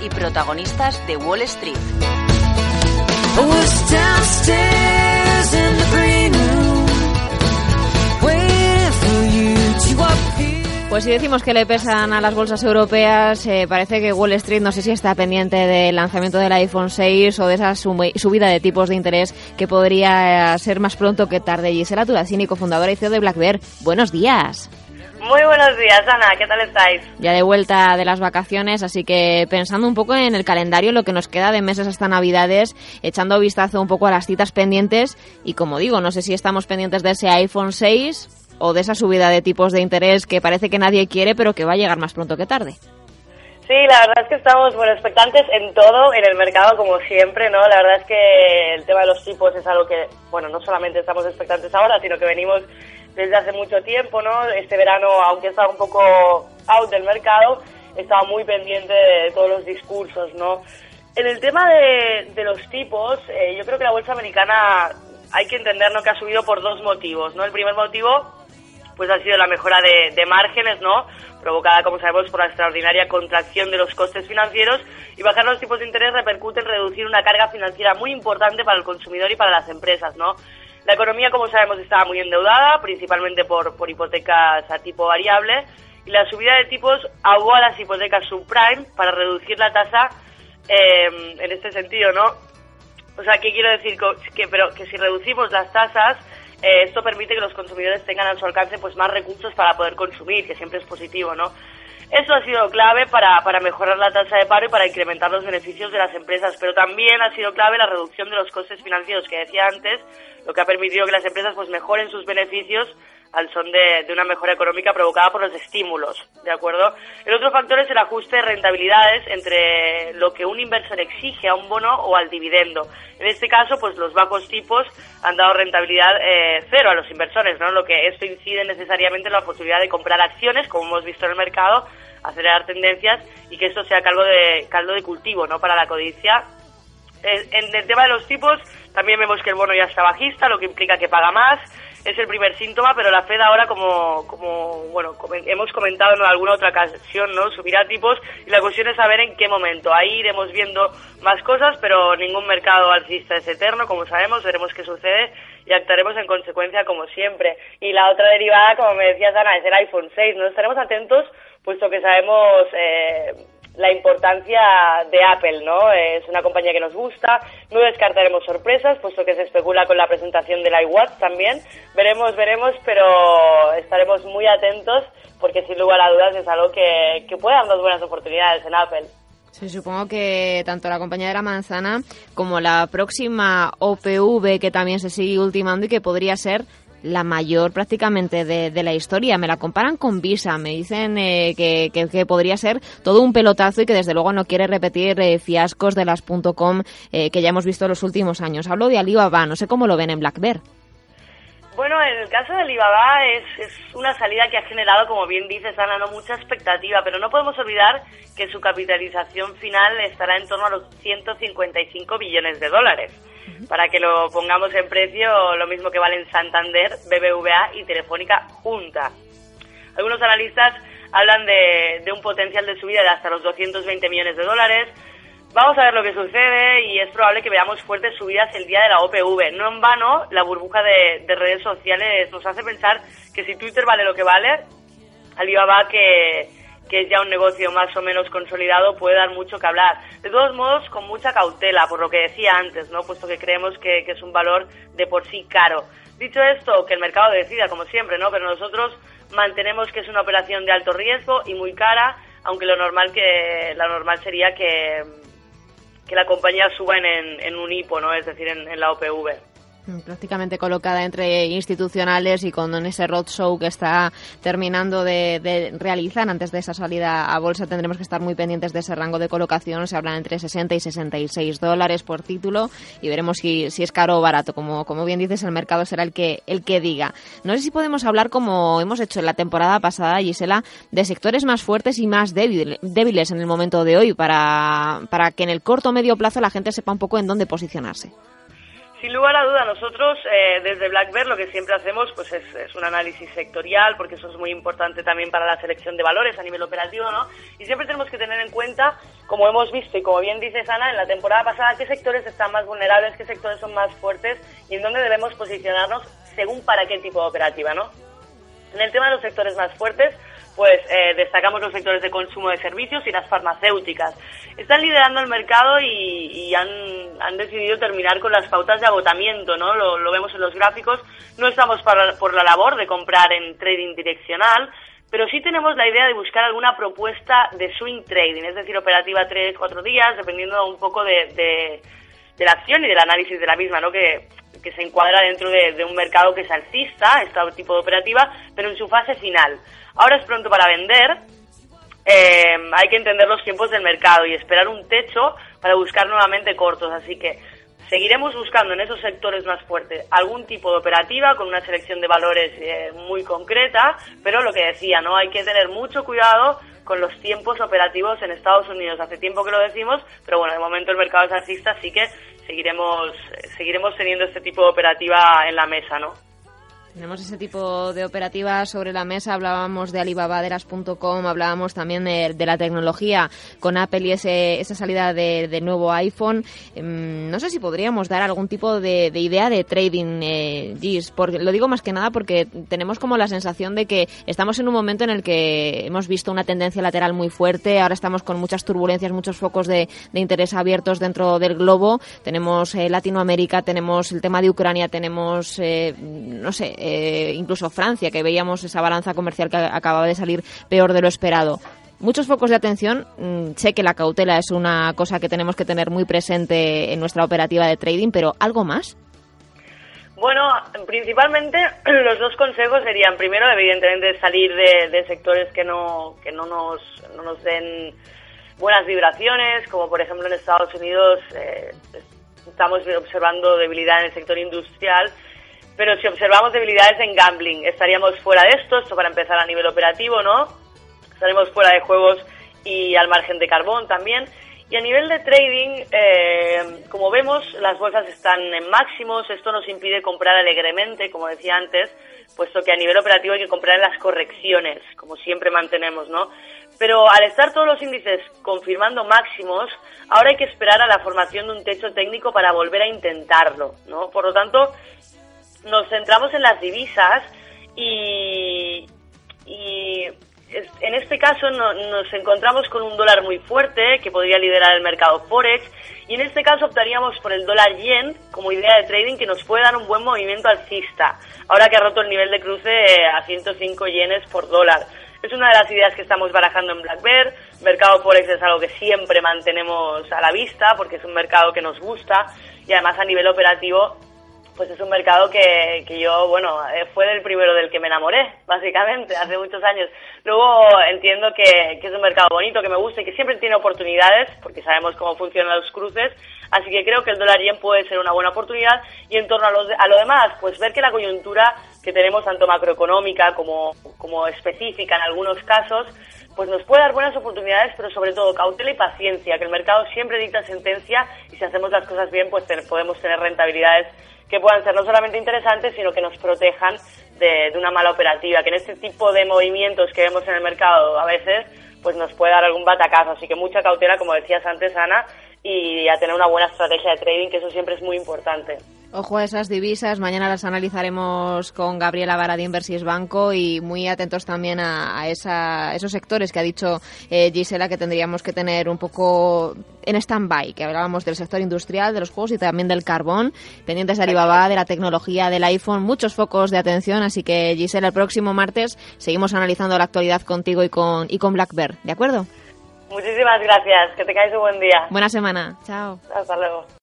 y protagonistas de Wall Street. Pues si decimos que le pesan a las bolsas europeas, eh, parece que Wall Street no sé si está pendiente del lanzamiento del iPhone 6 o de esa subida de tipos de interés que podría ser más pronto que tarde. Gisela Turacini, cofundadora y CEO de Black Bear. Buenos días. Muy buenos días, Ana. ¿Qué tal estáis? Ya de vuelta de las vacaciones, así que pensando un poco en el calendario, lo que nos queda de meses hasta Navidades, echando vistazo un poco a las citas pendientes y como digo, no sé si estamos pendientes de ese iPhone 6 o de esa subida de tipos de interés que parece que nadie quiere, pero que va a llegar más pronto que tarde. Sí, la verdad es que estamos bueno, expectantes en todo, en el mercado como siempre, ¿no? La verdad es que el tema de los tipos es algo que, bueno, no solamente estamos expectantes ahora, sino que venimos desde hace mucho tiempo, ¿no? Este verano, aunque estaba un poco out del mercado, estaba muy pendiente de todos los discursos, ¿no? En el tema de, de los tipos, eh, yo creo que la bolsa americana hay que entender ¿no? que ha subido por dos motivos, ¿no? El primer motivo pues ha sido la mejora de, de, márgenes, ¿no? Provocada, como sabemos, por la extraordinaria contracción de los costes financieros y bajar los tipos de interés repercute en reducir una carga financiera muy importante para el consumidor y para las empresas, ¿no? La economía, como sabemos, estaba muy endeudada, principalmente por, por hipotecas a tipo variable, y la subida de tipos ahogó a las hipotecas subprime para reducir la tasa eh, en este sentido, ¿no? O sea, ¿qué quiero decir? Que, pero, que si reducimos las tasas, eh, esto permite que los consumidores tengan a su alcance pues más recursos para poder consumir, que siempre es positivo, ¿no? Eso ha sido clave para, para mejorar la tasa de paro y para incrementar los beneficios de las empresas, pero también ha sido clave la reducción de los costes financieros que decía antes, lo que ha permitido que las empresas pues mejoren sus beneficios al son de, de, una mejora económica provocada por los estímulos, ¿de acuerdo? El otro factor es el ajuste de rentabilidades entre lo que un inversor exige a un bono o al dividendo. En este caso, pues los bajos tipos han dado rentabilidad eh, cero a los inversores, ¿no? Lo que esto incide necesariamente en la posibilidad de comprar acciones, como hemos visto en el mercado, acelerar tendencias y que esto sea caldo de, caldo de cultivo, ¿no? Para la codicia. En el tema de los tipos, también vemos que el bono ya está bajista, lo que implica que paga más es el primer síntoma, pero la Fed ahora, como, como bueno, hemos comentado en alguna otra ocasión, ¿no? subirá tipos y la cuestión es saber en qué momento. Ahí iremos viendo más cosas, pero ningún mercado alcista es eterno, como sabemos, veremos qué sucede y actuaremos en consecuencia como siempre. Y la otra derivada, como me decías Ana, es el iPhone 6. Nos estaremos atentos, puesto que sabemos... Eh, la importancia de Apple, ¿no? Es una compañía que nos gusta, no descartaremos sorpresas, puesto que se especula con la presentación del iWatch también. Veremos, veremos, pero estaremos muy atentos porque sin lugar a dudas es algo que, que puede darnos buenas oportunidades en Apple. Sí, supongo que tanto la compañía de la manzana como la próxima OPV que también se sigue ultimando y que podría ser la mayor prácticamente de, la historia. Me la comparan con Visa, me dicen eh, que, que, podría ser todo un pelotazo y que desde luego no quiere repetir eh, fiascos de las .com eh, que ya hemos visto en los últimos años. Hablo de Alibaba, no sé cómo lo ven en Black Bear. Bueno, en el caso de Alibaba es, es una salida que ha generado, como bien dices, Ana, no mucha expectativa, pero no podemos olvidar que su capitalización final estará en torno a los 155 billones de dólares para que lo pongamos en precio, lo mismo que valen Santander, BBVA y Telefónica junta. Algunos analistas hablan de, un potencial de subida de hasta los 220 millones de dólares. Vamos a ver lo que sucede y es probable que veamos fuertes subidas el día de la OPV. No en vano, la burbuja de, de redes sociales nos hace pensar que si Twitter vale lo que vale, Alibaba que, que es ya un negocio más o menos consolidado, puede dar mucho que hablar. De todos modos, con mucha cautela, por lo que decía antes, ¿no? puesto que creemos que, es un valor de por sí caro. Dicho esto, que el mercado decida, como siempre, ¿no? pero nosotros mantenemos que es una operación de alto riesgo y muy cara, aunque lo normal, que, la normal sería que, que la compañía suba en, en, un hipo, ¿no? es decir, en, en la OPV. Prácticamente colocada entre institucionales y con ese roadshow que está terminando de, realizar antes de esa salida a bolsa tendremos que estar muy pendientes de ese rango de colocación. Se habla entre 60 y 66 dólares por título y veremos si, es caro o barato. Como, como bien dices el mercado será el que el que diga. No sé si podemos hablar como hemos hecho en la temporada pasada Gisela de sectores más fuertes y más débiles en el momento de hoy para, para que en el corto o medio plazo la gente sepa un poco en dónde posicionarse Sin lugar a duda, nosotros eh, desde Black Bear lo que siempre hacemos pues es, es, un análisis sectorial, porque eso es muy importante también para la selección de valores a nivel operativo, ¿no? Y siempre tenemos que tener en cuenta, como hemos visto y como bien dice Ana, en la temporada pasada, qué sectores están más vulnerables, qué sectores son más fuertes y en dónde debemos posicionarnos según para qué tipo de operativa, ¿no? En el tema de los sectores más fuertes, pues eh, destacamos los sectores de consumo de servicios y las farmacéuticas. Están liderando el mercado y, han, han, decidido terminar con las pautas de agotamiento, ¿no? Lo, vemos en los gráficos. No estamos por la labor de comprar en trading direccional, pero sí tenemos la idea de buscar alguna propuesta de swing trading, es decir, operativa tres, cuatro días, dependiendo un poco de, de, de la acción y del análisis de la misma, ¿no? Que que se encuadra dentro de, un mercado que es alcista, este tipo de operativa, pero en su fase final. Ahora es pronto para vender, eh, hay que entender los tiempos del mercado y esperar un techo para buscar nuevamente cortos, así que seguiremos buscando en esos sectores más fuertes algún tipo de operativa con una selección de valores eh, muy concreta, pero lo que decía, no hay que tener mucho cuidado con los tiempos operativos en Estados Unidos. Hace tiempo que lo decimos, pero bueno, de momento el mercado es alcista, así que seguiremos, seguiremos teniendo este tipo de operativa en la mesa, ¿no? Tenemos ese tipo de operativas sobre la mesa. Hablábamos de alibabaderas.com, hablábamos también de, la tecnología con Apple y ese, esa salida de, nuevo iPhone. Em, no sé si podríamos dar algún tipo de, idea de trading, eh, Gis, porque lo digo más que nada porque tenemos como la sensación de que estamos en un momento en el que hemos visto una tendencia lateral muy fuerte. Ahora estamos con muchas turbulencias, muchos focos de, interés abiertos dentro del globo. Tenemos eh, Latinoamérica, tenemos el tema de Ucrania, tenemos, eh, no sé, eh, incluso Francia, que veíamos esa balanza comercial que acababa de salir peor de lo esperado. Muchos focos de atención. Mm, sé que la cautela es una cosa que tenemos que tener muy presente en nuestra operativa de trading, pero ¿algo más? Bueno, principalmente los dos consejos serían, primero, evidentemente, salir de, sectores que no, que no nos, no nos den buenas vibraciones, como por ejemplo en Estados Unidos eh, estamos observando debilidad en el sector industrial pero si observamos debilidades en gambling, estaríamos fuera de esto, esto para empezar a nivel operativo, ¿no? Estaremos fuera de juegos y al margen de carbón también. Y a nivel de trading, eh, como vemos, las bolsas están en máximos, esto nos impide comprar alegremente, como decía antes, puesto que a nivel operativo hay que comprar en las correcciones, como siempre mantenemos, ¿no? Pero al estar todos los índices confirmando máximos, ahora hay que esperar a la formación de un techo técnico para volver a intentarlo, ¿no? Por lo tanto, nos centramos en las divisas y, en este caso nos encontramos con un dólar muy fuerte que podría liderar el mercado Forex y en este caso optaríamos por el dólar yen como idea de trading que nos puede dar un buen movimiento alcista, ahora que ha roto el nivel de cruce a 105 yenes por dólar. Es una de las ideas que estamos barajando en Black Bear. Mercado Forex es algo que siempre mantenemos a la vista porque es un mercado que nos gusta y además a nivel operativo pues es un mercado que, que yo, bueno, eh, fue el primero del que me enamoré, básicamente, hace muchos años. Luego entiendo que, que, es un mercado bonito, que me gusta y que siempre tiene oportunidades, porque sabemos cómo funcionan los cruces, así que creo que el dólar yen puede ser una buena oportunidad. Y en torno a, los, a lo demás, pues ver que la coyuntura que tenemos, tanto macroeconómica como, como específica en algunos casos, pues nos puede dar buenas oportunidades, pero sobre todo cautela y paciencia, que el mercado siempre dicta sentencia y si hacemos las cosas bien, pues podemos tener rentabilidades que puedan ser no solamente interesantes, sino que nos protejan de, una mala operativa, que en este tipo de movimientos que vemos en el mercado a veces, pues nos puede dar algún batacazo. Así que mucha cautela, como decías antes, Ana, y a tener una buena estrategia de trading, que eso siempre es muy importante. Ojo a esas divisas, mañana las analizaremos con Gabriela Vara de Inversis Banco y muy atentos también a, esos sectores que ha dicho eh, Gisela que tendríamos que tener un poco en stand-by, que hablábamos del sector industrial, de los juegos y también del carbón, pendientes de Alibaba, de la tecnología, del iPhone, muchos focos de atención, así que Gisela, el próximo martes seguimos analizando la actualidad contigo y con, y con Black ¿de acuerdo? Muchísimas gracias, que te caes un buen día. Buena semana, chao. Hasta luego.